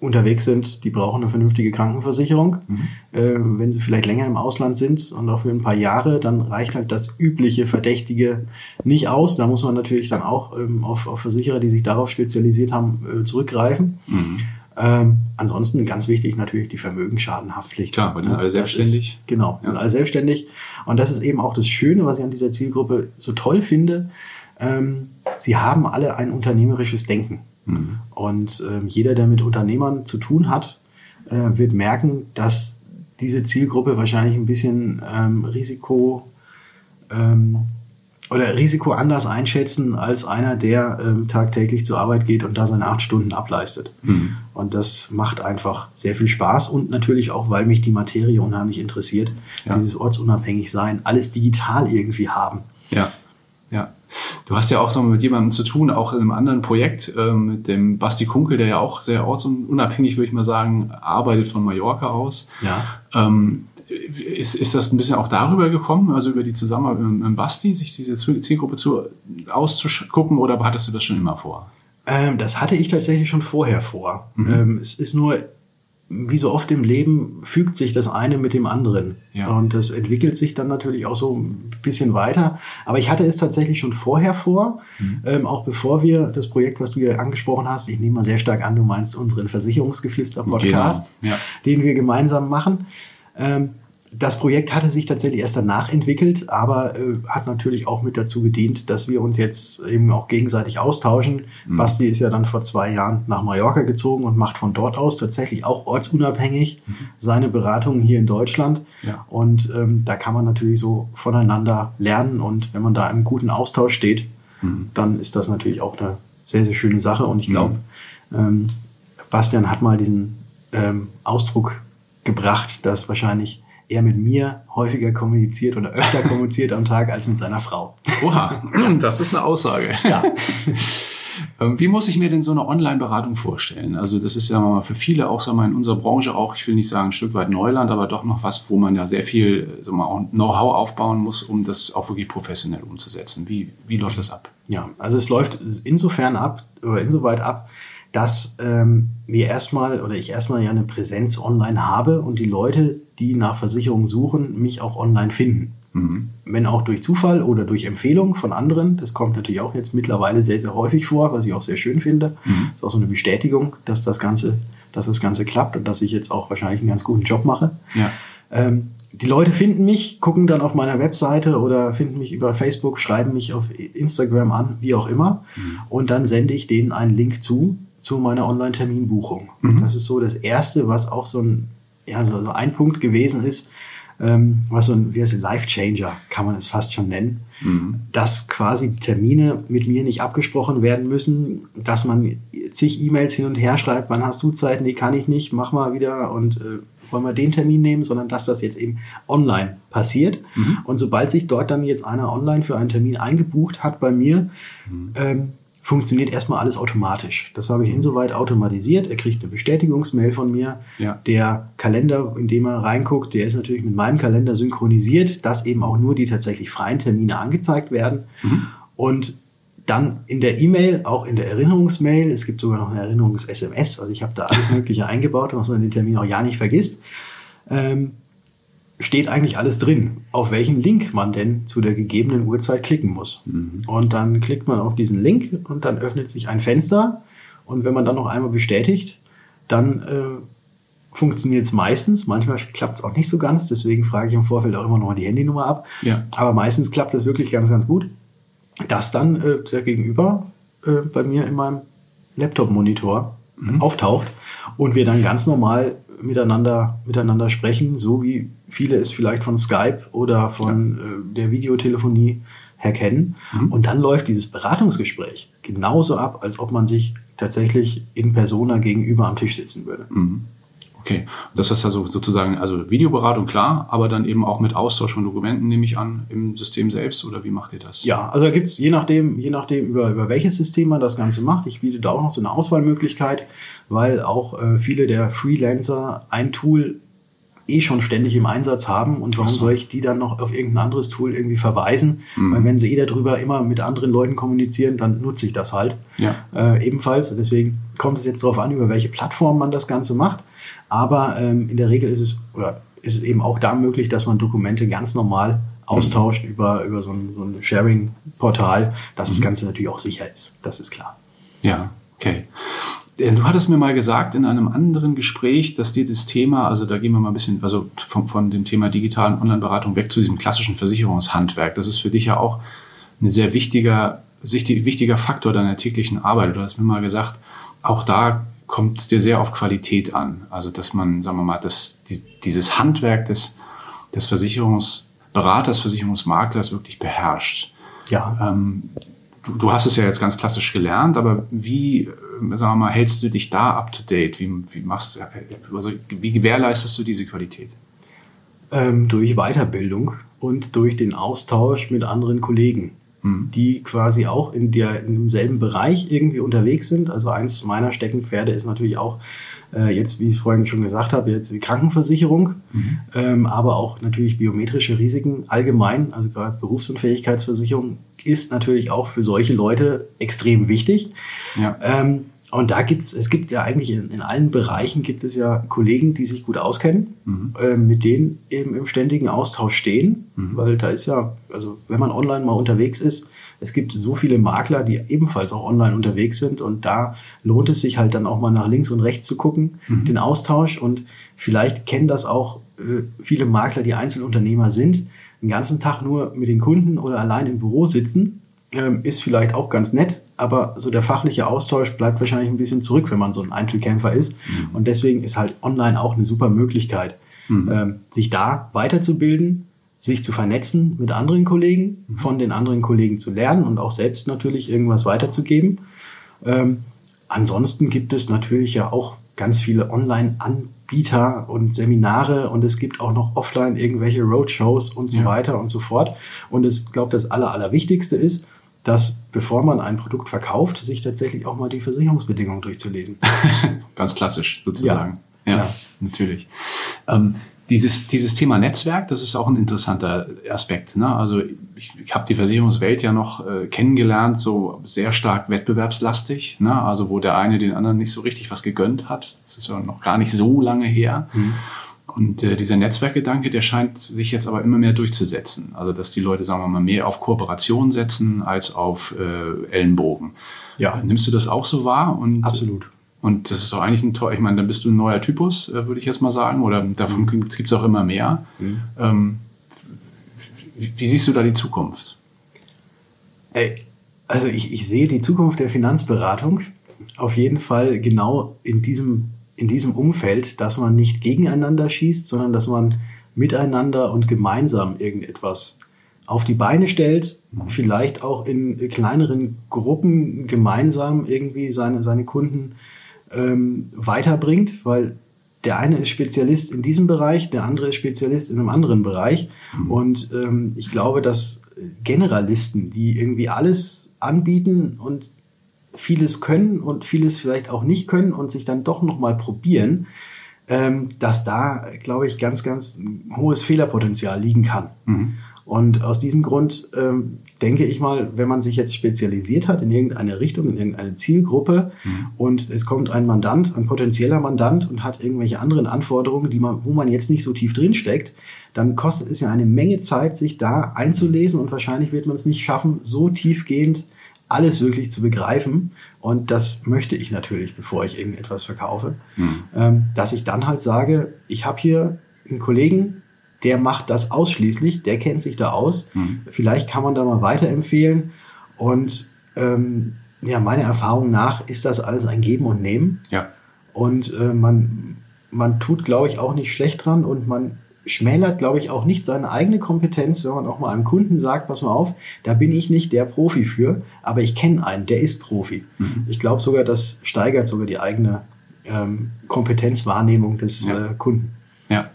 unterwegs sind, die brauchen eine vernünftige Krankenversicherung. Mhm. Äh, wenn sie vielleicht länger im Ausland sind und auch für ein paar Jahre, dann reicht halt das übliche Verdächtige nicht aus. Da muss man natürlich dann auch ähm, auf, auf Versicherer, die sich darauf spezialisiert haben, äh, zurückgreifen. Mhm. Ähm, ansonsten ganz wichtig natürlich die Vermögensschadenhaftpflicht. Klar, weil die sind alle selbstständig. Ist, genau, ja. sind alle selbstständig. Und das ist eben auch das Schöne, was ich an dieser Zielgruppe so toll finde. Ähm, sie haben alle ein unternehmerisches Denken. Mhm. Und äh, jeder, der mit Unternehmern zu tun hat, äh, wird merken, dass diese Zielgruppe wahrscheinlich ein bisschen ähm, Risiko ähm, oder Risiko anders einschätzen als einer, der ähm, tagtäglich zur Arbeit geht und da seine acht Stunden ableistet. Mhm. Und das macht einfach sehr viel Spaß und natürlich auch, weil mich die Materie unheimlich interessiert, ja. dieses ortsunabhängig sein, alles digital irgendwie haben. Ja. Du hast ja auch so mit jemandem zu tun, auch in einem anderen Projekt, ähm, mit dem Basti Kunkel, der ja auch sehr ortsunabhängig, würde ich mal sagen, arbeitet von Mallorca aus. Ja. Ähm, ist, ist das ein bisschen auch darüber gekommen, also über die Zusammenarbeit mit Basti, sich diese Zielgruppe zu, auszugucken, oder hattest du das schon immer vor? Ähm, das hatte ich tatsächlich schon vorher vor. Mhm. Ähm, es ist nur wie so oft im Leben fügt sich das eine mit dem anderen. Ja. Und das entwickelt sich dann natürlich auch so ein bisschen weiter. Aber ich hatte es tatsächlich schon vorher vor, mhm. ähm, auch bevor wir das Projekt, was du ja angesprochen hast, ich nehme mal sehr stark an, du meinst unseren Versicherungsgeflüster-Podcast, genau. ja. den wir gemeinsam machen. Ähm, das Projekt hatte sich tatsächlich erst danach entwickelt, aber äh, hat natürlich auch mit dazu gedient, dass wir uns jetzt eben auch gegenseitig austauschen. Mhm. Basti ist ja dann vor zwei Jahren nach Mallorca gezogen und macht von dort aus tatsächlich auch ortsunabhängig mhm. seine Beratungen hier in Deutschland. Ja. Und ähm, da kann man natürlich so voneinander lernen und wenn man da im guten Austausch steht, mhm. dann ist das natürlich auch eine sehr, sehr schöne Sache. Und ich glaube, mhm. ähm, Bastian hat mal diesen ähm, Ausdruck gebracht, dass wahrscheinlich er mit mir häufiger kommuniziert oder öfter kommuniziert am Tag als mit seiner Frau. Oha, das ist eine Aussage. Ja. Ähm, wie muss ich mir denn so eine Online-Beratung vorstellen? Also das ist ja mal für viele auch sagen wir, in unserer Branche auch, ich will nicht sagen ein Stück weit Neuland, aber doch noch was, wo man ja sehr viel Know-how aufbauen muss, um das auch wirklich professionell umzusetzen. Wie, wie läuft das ab? Ja, also es läuft insofern ab oder insoweit ab, dass ähm, wir erstmal oder ich erstmal ja eine Präsenz online habe und die Leute, die nach Versicherungen suchen, mich auch online finden. Mhm. Wenn auch durch Zufall oder durch Empfehlung von anderen. Das kommt natürlich auch jetzt mittlerweile sehr, sehr häufig vor, was ich auch sehr schön finde. Mhm. Das ist auch so eine Bestätigung, dass das Ganze, dass das Ganze klappt und dass ich jetzt auch wahrscheinlich einen ganz guten Job mache. Ja. Ähm, die Leute finden mich, gucken dann auf meiner Webseite oder finden mich über Facebook, schreiben mich auf Instagram an, wie auch immer. Mhm. Und dann sende ich denen einen Link zu, zu meiner Online-Terminbuchung. Mhm. Das ist so das Erste, was auch so ein ja, so, so ein Punkt gewesen ist, ähm, was so ein, wie heißt Life Changer, kann man es fast schon nennen, mhm. dass quasi die Termine mit mir nicht abgesprochen werden müssen, dass man zig E-Mails hin und her schreibt, wann hast du Zeit, nee, kann ich nicht, mach mal wieder und äh, wollen wir den Termin nehmen, sondern dass das jetzt eben online passiert. Mhm. Und sobald sich dort dann jetzt einer online für einen Termin eingebucht hat bei mir, mhm. ähm, funktioniert erstmal alles automatisch. Das habe ich insoweit automatisiert. Er kriegt eine Bestätigungsmail von mir. Ja. Der Kalender, in dem er reinguckt, der ist natürlich mit meinem Kalender synchronisiert, dass eben auch nur die tatsächlich freien Termine angezeigt werden. Mhm. Und dann in der E-Mail, auch in der Erinnerungsmail, es gibt sogar noch eine Erinnerungs-SMS, also ich habe da alles Mögliche eingebaut, was man den Termin auch ja nicht vergisst. Ähm, steht eigentlich alles drin, auf welchen Link man denn zu der gegebenen Uhrzeit klicken muss. Mhm. Und dann klickt man auf diesen Link und dann öffnet sich ein Fenster. Und wenn man dann noch einmal bestätigt, dann äh, funktioniert es meistens. Manchmal klappt es auch nicht so ganz. Deswegen frage ich im Vorfeld auch immer noch die Handynummer ab. Ja. Aber meistens klappt das wirklich ganz, ganz gut. Dass dann äh, der Gegenüber äh, bei mir in meinem Laptop-Monitor mhm. auftaucht und wir dann ganz normal miteinander, miteinander sprechen, so wie viele es vielleicht von Skype oder von ja. äh, der Videotelefonie her kennen. Mhm. Und dann läuft dieses Beratungsgespräch genauso ab, als ob man sich tatsächlich in Persona gegenüber am Tisch sitzen würde. Mhm. Okay, das ist also sozusagen, also Videoberatung klar, aber dann eben auch mit Austausch von Dokumenten, nehme ich an, im System selbst oder wie macht ihr das? Ja, also da gibt es je nachdem, je nachdem über, über welches System man das Ganze macht. Ich biete da auch noch so eine Auswahlmöglichkeit, weil auch äh, viele der Freelancer ein Tool eh schon ständig im Einsatz haben und warum so. soll ich die dann noch auf irgendein anderes Tool irgendwie verweisen? Mhm. Weil wenn sie eh darüber immer mit anderen Leuten kommunizieren, dann nutze ich das halt ja. äh, ebenfalls. Deswegen kommt es jetzt darauf an, über welche Plattform man das Ganze macht. Aber ähm, in der Regel ist es, oder ist es eben auch da möglich, dass man Dokumente ganz normal austauscht mhm. über, über so ein, so ein Sharing-Portal, dass mhm. das Ganze natürlich auch sicher ist. Das ist klar. Ja, okay. Äh, du hattest mir mal gesagt in einem anderen Gespräch, dass dir das Thema, also da gehen wir mal ein bisschen, also von, von dem Thema digitalen Online-Beratung weg zu diesem klassischen Versicherungshandwerk. Das ist für dich ja auch ein sehr wichtiger, wichtiger Faktor deiner täglichen Arbeit. Du hast mir mal gesagt, auch da kommt es dir sehr auf Qualität an. Also, dass man, sagen wir mal, das, die, dieses Handwerk des, des Versicherungsberaters, Versicherungsmaklers wirklich beherrscht. Ja. Ähm, du, du, hast es ja jetzt ganz klassisch gelernt, aber wie, äh, sagen wir mal, hältst du dich da up to date? Wie, wie machst also, wie gewährleistest du diese Qualität? Ähm, durch Weiterbildung und durch den Austausch mit anderen Kollegen. Mhm. die quasi auch in, der, in demselben Bereich irgendwie unterwegs sind. Also eins meiner Steckenpferde ist natürlich auch äh, jetzt, wie ich vorhin schon gesagt habe, jetzt die Krankenversicherung, mhm. ähm, aber auch natürlich biometrische Risiken allgemein, also gerade Berufsunfähigkeitsversicherung ist natürlich auch für solche Leute extrem wichtig. Ja. Ähm, und da gibt's, es gibt ja eigentlich in, in, allen Bereichen gibt es ja Kollegen, die sich gut auskennen, mhm. äh, mit denen eben im ständigen Austausch stehen, mhm. weil da ist ja, also wenn man online mal unterwegs ist, es gibt so viele Makler, die ebenfalls auch online unterwegs sind und da lohnt es sich halt dann auch mal nach links und rechts zu gucken, mhm. den Austausch und vielleicht kennen das auch äh, viele Makler, die Einzelunternehmer sind, den ganzen Tag nur mit den Kunden oder allein im Büro sitzen ähm, ist vielleicht auch ganz nett, aber so der fachliche Austausch bleibt wahrscheinlich ein bisschen zurück, wenn man so ein Einzelkämpfer ist. Mhm. Und deswegen ist halt online auch eine super Möglichkeit, mhm. ähm, sich da weiterzubilden, sich zu vernetzen mit anderen Kollegen, mhm. von den anderen Kollegen zu lernen und auch selbst natürlich irgendwas weiterzugeben. Ähm, ansonsten gibt es natürlich ja auch ganz viele Online-Anbieter und Seminare und es gibt auch noch offline irgendwelche Roadshows und so ja. weiter und so fort. Und ich glaube, das Aller, Allerwichtigste ist, dass bevor man ein Produkt verkauft, sich tatsächlich auch mal die Versicherungsbedingungen durchzulesen. Ganz klassisch sozusagen. Ja, ja, ja. natürlich. Ähm, dieses, dieses Thema Netzwerk, das ist auch ein interessanter Aspekt. Ne? Also ich, ich habe die Versicherungswelt ja noch äh, kennengelernt, so sehr stark wettbewerbslastig, ne? also wo der eine den anderen nicht so richtig was gegönnt hat. Das ist ja noch gar nicht so lange her. Mhm. Und äh, dieser Netzwerkgedanke, der scheint sich jetzt aber immer mehr durchzusetzen. Also dass die Leute, sagen wir mal, mehr auf Kooperation setzen als auf äh, Ellenbogen. Ja. Nimmst du das auch so wahr? Und, Absolut. Und das ist doch eigentlich ein toll, ich meine, dann bist du ein neuer Typus, äh, würde ich jetzt mal sagen, oder davon mhm. gibt es auch immer mehr. Mhm. Ähm, wie, wie, siehst du da die Zukunft? Also ich, ich sehe die Zukunft der Finanzberatung auf jeden Fall genau in diesem in diesem Umfeld, dass man nicht gegeneinander schießt, sondern dass man miteinander und gemeinsam irgendetwas auf die Beine stellt, vielleicht auch in kleineren Gruppen gemeinsam irgendwie seine, seine Kunden ähm, weiterbringt, weil der eine ist Spezialist in diesem Bereich, der andere ist Spezialist in einem anderen Bereich. Mhm. Und ähm, ich glaube, dass Generalisten, die irgendwie alles anbieten und vieles können und vieles vielleicht auch nicht können und sich dann doch nochmal probieren, ähm, dass da, glaube ich, ganz, ganz hohes Fehlerpotenzial liegen kann. Mhm. Und aus diesem Grund ähm, denke ich mal, wenn man sich jetzt spezialisiert hat in irgendeine Richtung, in irgendeine Zielgruppe mhm. und es kommt ein Mandant, ein potenzieller Mandant und hat irgendwelche anderen Anforderungen, die man, wo man jetzt nicht so tief drin steckt, dann kostet es ja eine Menge Zeit, sich da einzulesen und wahrscheinlich wird man es nicht schaffen, so tiefgehend alles wirklich zu begreifen. Und das möchte ich natürlich, bevor ich irgendetwas verkaufe, mhm. ähm, dass ich dann halt sage, ich habe hier einen Kollegen, der macht das ausschließlich, der kennt sich da aus. Mhm. Vielleicht kann man da mal weiterempfehlen. Und ähm, ja, meiner Erfahrung nach ist das alles ein Geben und Nehmen. Ja. Und äh, man, man tut, glaube ich, auch nicht schlecht dran und man schmälert, glaube ich, auch nicht seine eigene Kompetenz, wenn man auch mal einem Kunden sagt, pass mal auf, da bin ich nicht der Profi für, aber ich kenne einen, der ist Profi. Mhm. Ich glaube sogar, das steigert sogar die eigene ähm, Kompetenzwahrnehmung des ja. äh, Kunden. Ja.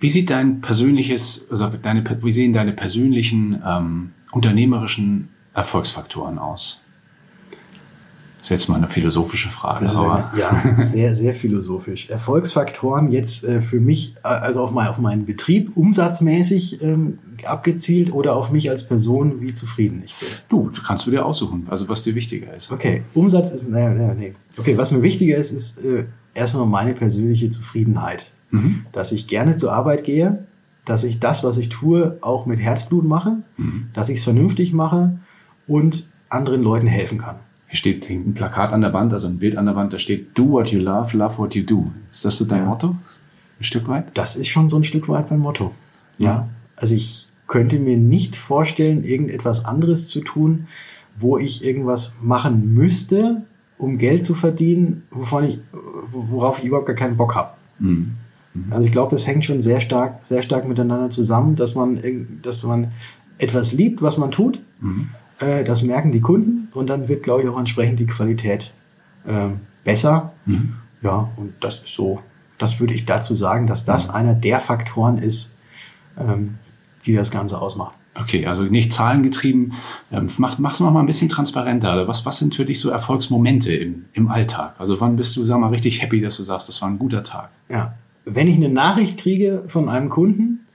Wie sieht dein persönliches, also deine, wie sehen deine persönlichen ähm, unternehmerischen Erfolgsfaktoren aus? Das ist jetzt mal eine philosophische Frage. Eine, ja, sehr, sehr philosophisch. Erfolgsfaktoren jetzt äh, für mich, äh, also auf, mein, auf meinen Betrieb umsatzmäßig ähm, abgezielt oder auf mich als Person, wie zufrieden ich bin? Du, kannst du dir aussuchen, also was dir wichtiger ist. Okay, Umsatz ist, naja, naja, nee. Okay, was mir wichtiger ist, ist äh, erstmal meine persönliche Zufriedenheit mhm. dass ich gerne zur Arbeit gehe, dass ich das, was ich tue, auch mit Herzblut mache, mhm. dass ich es vernünftig mache und anderen Leuten helfen kann. Hier steht ein Plakat an der Wand, also ein Bild an der Wand, da steht Do what you love, love what you do. Ist das so dein ja. Motto? Ein Stück weit? Das ist schon so ein Stück weit mein Motto. Ja. ja. Also ich könnte mir nicht vorstellen, irgendetwas anderes zu tun, wo ich irgendwas machen müsste, um Geld zu verdienen, wovon ich, worauf ich überhaupt gar keinen Bock habe. Mhm. Mhm. Also ich glaube, das hängt schon sehr stark, sehr stark miteinander zusammen, dass man, dass man etwas liebt, was man tut. Mhm. Äh, das merken die Kunden und dann wird, glaube ich, auch entsprechend die Qualität äh, besser. Mhm. Ja, und das ist so, das würde ich dazu sagen, dass das mhm. einer der Faktoren ist, ähm, die das Ganze ausmacht. Okay, also nicht zahlengetrieben. Ähm, mach, mach's mal ein bisschen transparenter. Was, was sind für dich so Erfolgsmomente im, im Alltag? Also wann bist du, sag mal, richtig happy, dass du sagst, das war ein guter Tag? Ja, wenn ich eine Nachricht kriege von einem Kunden,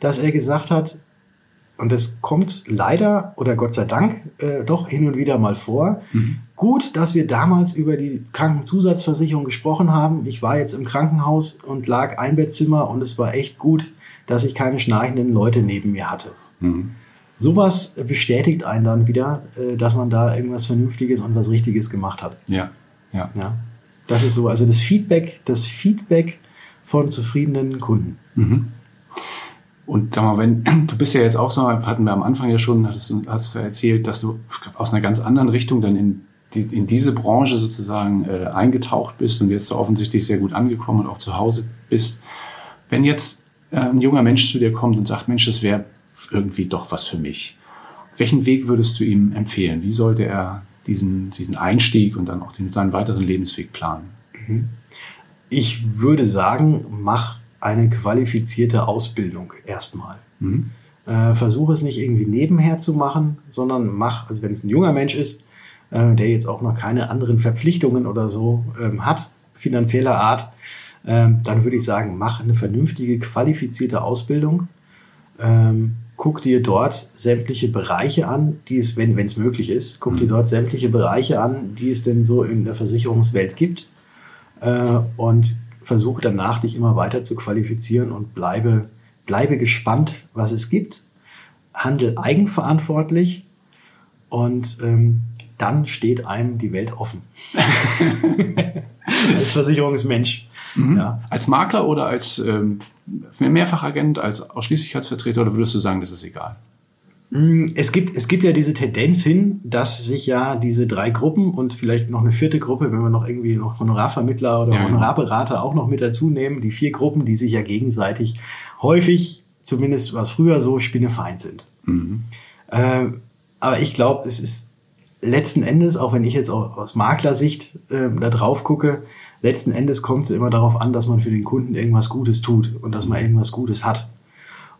dass er gesagt hat, und das kommt leider oder Gott sei Dank äh, doch hin und wieder mal vor. Mhm. Gut, dass wir damals über die Krankenzusatzversicherung gesprochen haben. Ich war jetzt im Krankenhaus und lag Einbettzimmer und es war echt gut, dass ich keine schnarchenden Leute neben mir hatte. Mhm. Sowas bestätigt einen dann wieder, äh, dass man da irgendwas Vernünftiges und was Richtiges gemacht hat. Ja, ja. ja. Das ist so, also das Feedback, das Feedback von zufriedenen Kunden. Mhm. Und sag mal, wenn du bist ja jetzt auch so, hatten wir am Anfang ja schon, hast du hast erzählt, dass du aus einer ganz anderen Richtung dann in, die, in diese Branche sozusagen äh, eingetaucht bist und jetzt so offensichtlich sehr gut angekommen und auch zu Hause bist. Wenn jetzt äh, ein junger Mensch zu dir kommt und sagt, Mensch, das wäre irgendwie doch was für mich. Welchen Weg würdest du ihm empfehlen? Wie sollte er diesen, diesen Einstieg und dann auch den, seinen weiteren Lebensweg planen? Mhm. Ich würde sagen, mach eine qualifizierte Ausbildung erstmal. Mhm. Äh, versuche es nicht irgendwie nebenher zu machen, sondern mach, also wenn es ein junger Mensch ist, äh, der jetzt auch noch keine anderen Verpflichtungen oder so ähm, hat, finanzieller Art, ähm, dann würde ich sagen, mach eine vernünftige, qualifizierte Ausbildung. Ähm, guck dir dort sämtliche Bereiche an, die es, wenn es möglich ist, guck mhm. dir dort sämtliche Bereiche an, die es denn so in der Versicherungswelt gibt äh, und versuche danach dich immer weiter zu qualifizieren und bleibe, bleibe gespannt, was es gibt. Handel eigenverantwortlich und ähm, dann steht einem die Welt offen. als Versicherungsmensch. Mhm. Ja. Als Makler oder als ähm, Mehrfachagent, als Ausschließlichkeitsvertreter oder würdest du sagen, das ist egal? Mm, es gibt, es gibt ja diese Tendenz hin, dass sich ja diese drei Gruppen und vielleicht noch eine vierte Gruppe, wenn wir noch irgendwie noch Honorarvermittler oder ja, genau. Honorarberater auch noch mit dazu nehmen, die vier Gruppen, die sich ja gegenseitig häufig, zumindest was früher so, Spinnefeind sind. Mhm. Äh, aber ich glaube, es ist letzten Endes, auch wenn ich jetzt auch aus Maklersicht äh, da drauf gucke, letzten Endes kommt es immer darauf an, dass man für den Kunden irgendwas Gutes tut und dass man irgendwas Gutes hat.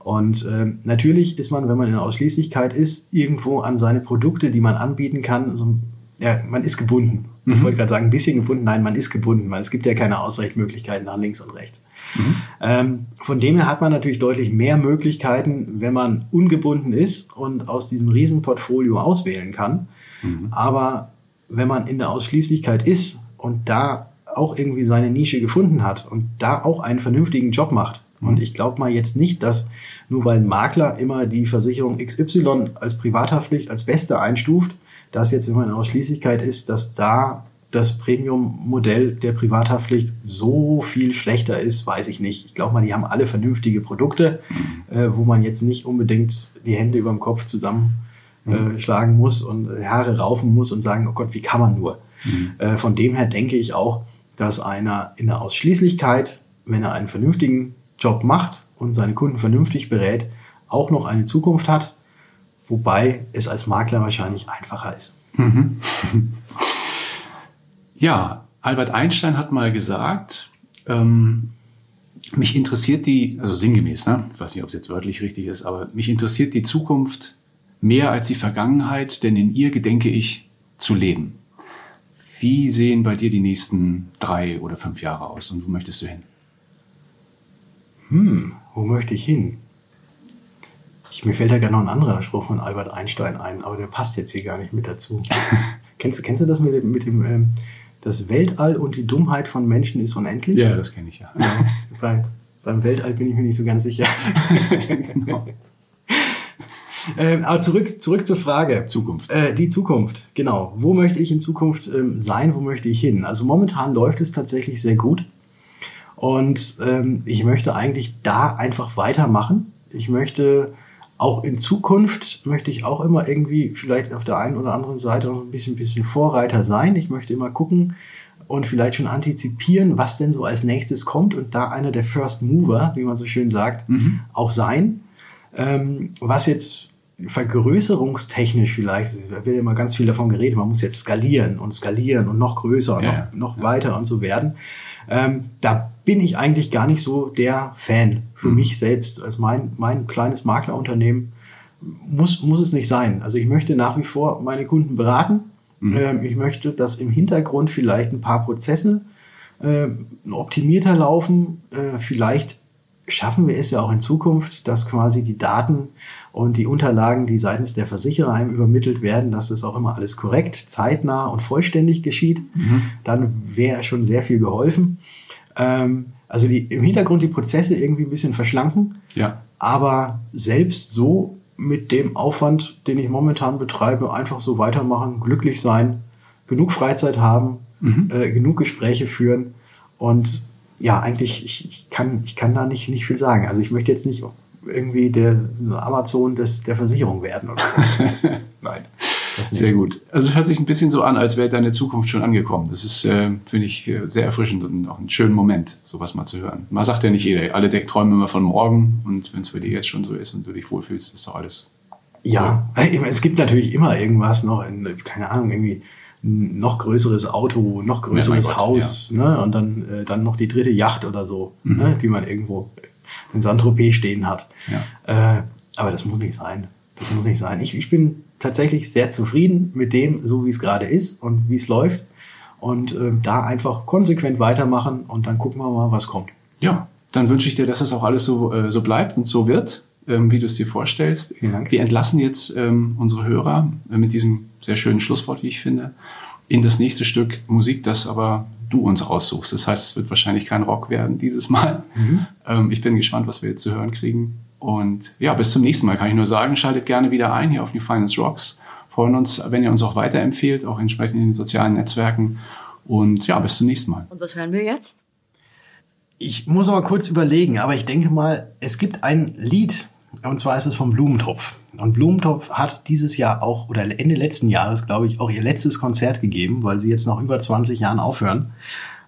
Und äh, natürlich ist man, wenn man in der Ausschließlichkeit ist, irgendwo an seine Produkte, die man anbieten kann, so, ja, man ist gebunden. Mhm. Ich wollte gerade sagen, ein bisschen gebunden. Nein, man ist gebunden, weil es gibt ja keine Ausweichmöglichkeiten nach links und rechts. Mhm. Ähm, von dem her hat man natürlich deutlich mehr Möglichkeiten, wenn man ungebunden ist und aus diesem Riesenportfolio auswählen kann. Mhm. Aber wenn man in der Ausschließlichkeit ist und da auch irgendwie seine Nische gefunden hat und da auch einen vernünftigen Job macht, und mhm. ich glaube mal jetzt nicht, dass nur weil ein Makler immer die Versicherung XY als Privathaftpflicht als beste einstuft, dass jetzt, wenn man in Ausschließlichkeit ist, dass da das Premium-Modell der Privathaftpflicht so viel schlechter ist, weiß ich nicht. Ich glaube mal, die haben alle vernünftige Produkte, mhm. äh, wo man jetzt nicht unbedingt die Hände über dem Kopf zusammenschlagen äh, muss und Haare raufen muss und sagen, oh Gott, wie kann man nur? Mhm. Äh, von dem her denke ich auch, dass einer in der Ausschließlichkeit, wenn er einen vernünftigen Job macht und seine Kunden vernünftig berät, auch noch eine Zukunft hat, wobei es als Makler wahrscheinlich einfacher ist. Mhm. Ja, Albert Einstein hat mal gesagt, ähm, mich interessiert die, also sinngemäß, ne? ich weiß nicht, ob es jetzt wörtlich richtig ist, aber mich interessiert die Zukunft mehr als die Vergangenheit, denn in ihr gedenke ich zu leben. Wie sehen bei dir die nächsten drei oder fünf Jahre aus und wo möchtest du hin? Hm, wo möchte ich hin? Ich, mir fällt da gerne noch ein anderer Spruch von Albert Einstein ein, aber der passt jetzt hier gar nicht mit dazu. kennst, du, kennst du das mit dem, mit dem ähm, das Weltall und die Dummheit von Menschen ist unendlich? Ja, das kenne ich ja. ja bei, beim Weltall bin ich mir nicht so ganz sicher. genau. Ähm, aber zurück, zurück zur Frage. Zukunft. Äh, die Zukunft, genau. Wo möchte ich in Zukunft ähm, sein? Wo möchte ich hin? Also momentan läuft es tatsächlich sehr gut. Und ähm, ich möchte eigentlich da einfach weitermachen. Ich möchte auch in Zukunft möchte ich auch immer irgendwie vielleicht auf der einen oder anderen Seite noch ein bisschen, bisschen Vorreiter sein. Ich möchte immer gucken und vielleicht schon antizipieren, was denn so als nächstes kommt und da einer der First Mover, wie man so schön sagt, mhm. auch sein. Ähm, was jetzt vergrößerungstechnisch vielleicht, da wird immer ganz viel davon geredet, man muss jetzt skalieren und skalieren und noch größer und ja, noch, noch ja. weiter und so werden. Ähm, da bin ich eigentlich gar nicht so der Fan für mhm. mich selbst. Also mein, mein kleines Maklerunternehmen muss, muss es nicht sein. Also ich möchte nach wie vor meine Kunden beraten. Mhm. Ähm, ich möchte, dass im Hintergrund vielleicht ein paar Prozesse äh, optimierter laufen. Äh, vielleicht schaffen wir es ja auch in Zukunft, dass quasi die Daten und die Unterlagen, die seitens der Versicherer einem übermittelt werden, dass das auch immer alles korrekt, zeitnah und vollständig geschieht. Mhm. Dann wäre schon sehr viel geholfen. Ähm, also die, im Hintergrund die Prozesse irgendwie ein bisschen verschlanken, ja. aber selbst so mit dem Aufwand, den ich momentan betreibe, einfach so weitermachen, glücklich sein, genug Freizeit haben, mhm. äh, genug Gespräche führen und ja, eigentlich, ich, ich, kann, ich kann da nicht, nicht viel sagen. Also ich möchte jetzt nicht irgendwie der Amazon des, der Versicherung werden oder so. Nein. Sehr gut. Also es hört sich ein bisschen so an, als wäre deine Zukunft schon angekommen. Das ist, äh, finde ich, äh, sehr erfrischend und auch ein schöner Moment, sowas mal zu hören. Man sagt ja nicht jeder, alle träumen immer von morgen und wenn es für dich jetzt schon so ist und du dich wohlfühlst, ist doch alles. Ja, cool. es gibt natürlich immer irgendwas noch, in, keine Ahnung, irgendwie ein noch größeres Auto, noch größeres ja, Haus, ja. ne? Und dann, äh, dann noch die dritte Yacht oder so, mhm. ne? die man irgendwo in Saint-Tropez stehen hat. Ja. Äh, aber das muss nicht sein. Das muss nicht sein. Ich, ich bin tatsächlich sehr zufrieden mit dem, so wie es gerade ist und wie es läuft. Und äh, da einfach konsequent weitermachen und dann gucken wir mal, was kommt. Ja, dann wünsche ich dir, dass das auch alles so, äh, so bleibt und so wird, ähm, wie du es dir vorstellst. Vielen Dank. Wir entlassen jetzt ähm, unsere Hörer äh, mit diesem sehr schönen Schlusswort, wie ich finde, in das nächste Stück Musik, das aber du uns raussuchst. Das heißt, es wird wahrscheinlich kein Rock werden dieses Mal. Mhm. Ähm, ich bin gespannt, was wir jetzt zu hören kriegen. Und ja, bis zum nächsten Mal kann ich nur sagen, schaltet gerne wieder ein hier auf New Finance Rocks. Freuen uns, wenn ihr uns auch weiterempfehlt, auch entsprechend in den sozialen Netzwerken. Und ja, bis zum nächsten Mal. Und was hören wir jetzt? Ich muss aber kurz überlegen, aber ich denke mal, es gibt ein Lied, Und zwar ist es vom Blumentopf. Und Blumentopf hat dieses Jahr auch, oder Ende letzten Jahres, glaube ich, auch ihr letztes Konzert gegeben, weil sie jetzt nach über 20 Jahren aufhören.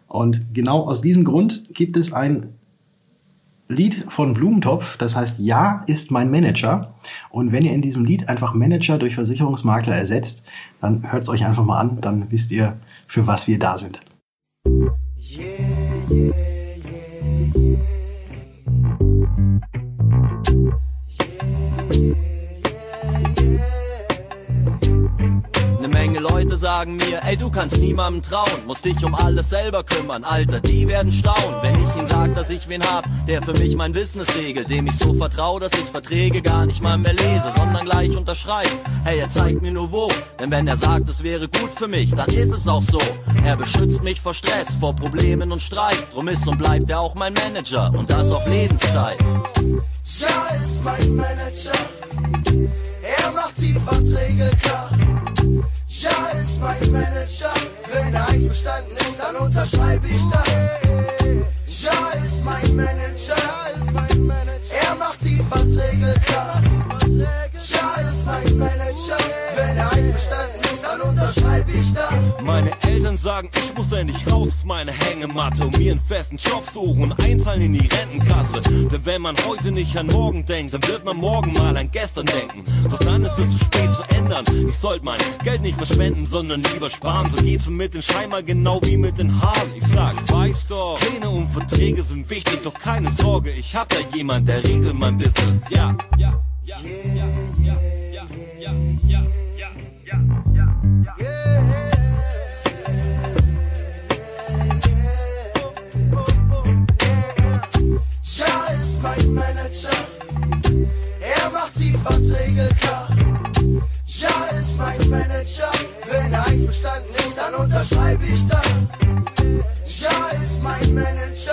Und genau aus diesem Grund gibt es ein Lied von Blumentopf, das heißt Ja ist mein Manager. Und wenn ihr in diesem Lied einfach Manager durch Versicherungsmakler ersetzt, dann hört es euch einfach mal an, dann wisst ihr, für was wir da sind. Yeah, yeah, yeah, Leute sagen mir, ey, du kannst niemandem trauen, musst dich um alles selber kümmern, Alter, die werden staunen, wenn ich ihnen sag, dass ich wen hab, der für mich mein Business regelt, dem ich so vertraue, dass ich Verträge gar nicht mal mehr lese, sondern gleich unterschreibe. Hey, er zeigt mir nur wo, denn wenn er sagt, es wäre gut für mich, dann ist es auch so. Er beschützt mich vor Stress, vor Problemen und Streit, drum ist und bleibt er auch mein Manager und das auf Lebenszeit. Ja, ist mein Manager, er macht die Verträge klar. Ja ist mein Manager, wenn er einverstanden ist, dann unterschreibe ich da. Ja ist mein Manager, er Meine Eltern sagen, ich muss endlich raus aus meiner Hängematte um mir einen festen Job suchen, und einzahlen in die Rentenkasse. Denn wenn man heute nicht an morgen denkt, dann wird man morgen mal an gestern denken. Doch dann ist es zu spät zu ändern. Ich sollte mein Geld nicht verschwenden, sondern lieber sparen. So geht's mir mit den Scheinbar genau wie mit den Haaren. Ich sag, weißt doch, Pläne und Verträge sind wichtig, doch keine Sorge, ich hab da jemand, der regelt mein Business. Ja, ja, ja, ja, ja, ja, ja, ja. Mein Manager. Er macht die Verträge klar. Ja, ist mein Manager. Wenn er einverstanden ist, dann unterschreibe ich da. Ja, ist mein Manager.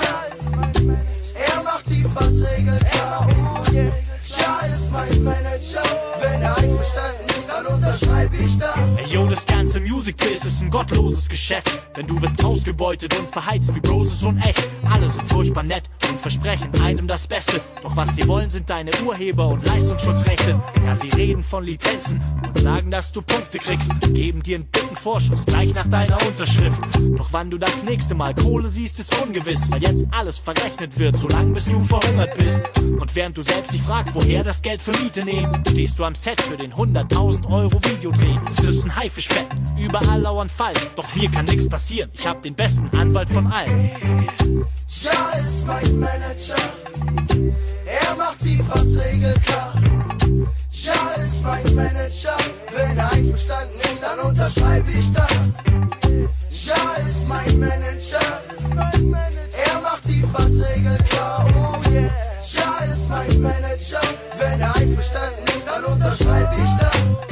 Biz ist ein gottloses Geschäft. Denn du wirst ausgebeutet und verheizt wie Broses und echt. Alle sind furchtbar nett und versprechen einem das Beste. Doch was sie wollen, sind deine Urheber- und Leistungsschutzrechte. Ja, sie reden von Lizenzen und sagen, dass du Punkte kriegst. Geben dir einen dicken Vorschuss gleich nach deiner Unterschrift. Doch wann du das nächste Mal Kohle siehst, ist ungewiss. Weil jetzt alles verrechnet wird, solange bis du verhungert bist. Und während du selbst dich fragst, woher das Geld für Miete nehmen, stehst du am Set für den 100.000 Euro Videodreh. Es ist ein Haifischbett, überall lauern Fall. Doch mir kann nichts passieren, ich hab den besten Anwalt von allen. Ja, ist mein Manager, er macht die Verträge klar. Ja, ist mein Manager, wenn er einverstanden ist, dann unterschreibe ich da. Ja, ist mein Manager, er macht die Verträge klar. Oh, ja, ist mein Manager, wenn er einverstanden ist, dann unterschreibe ich da.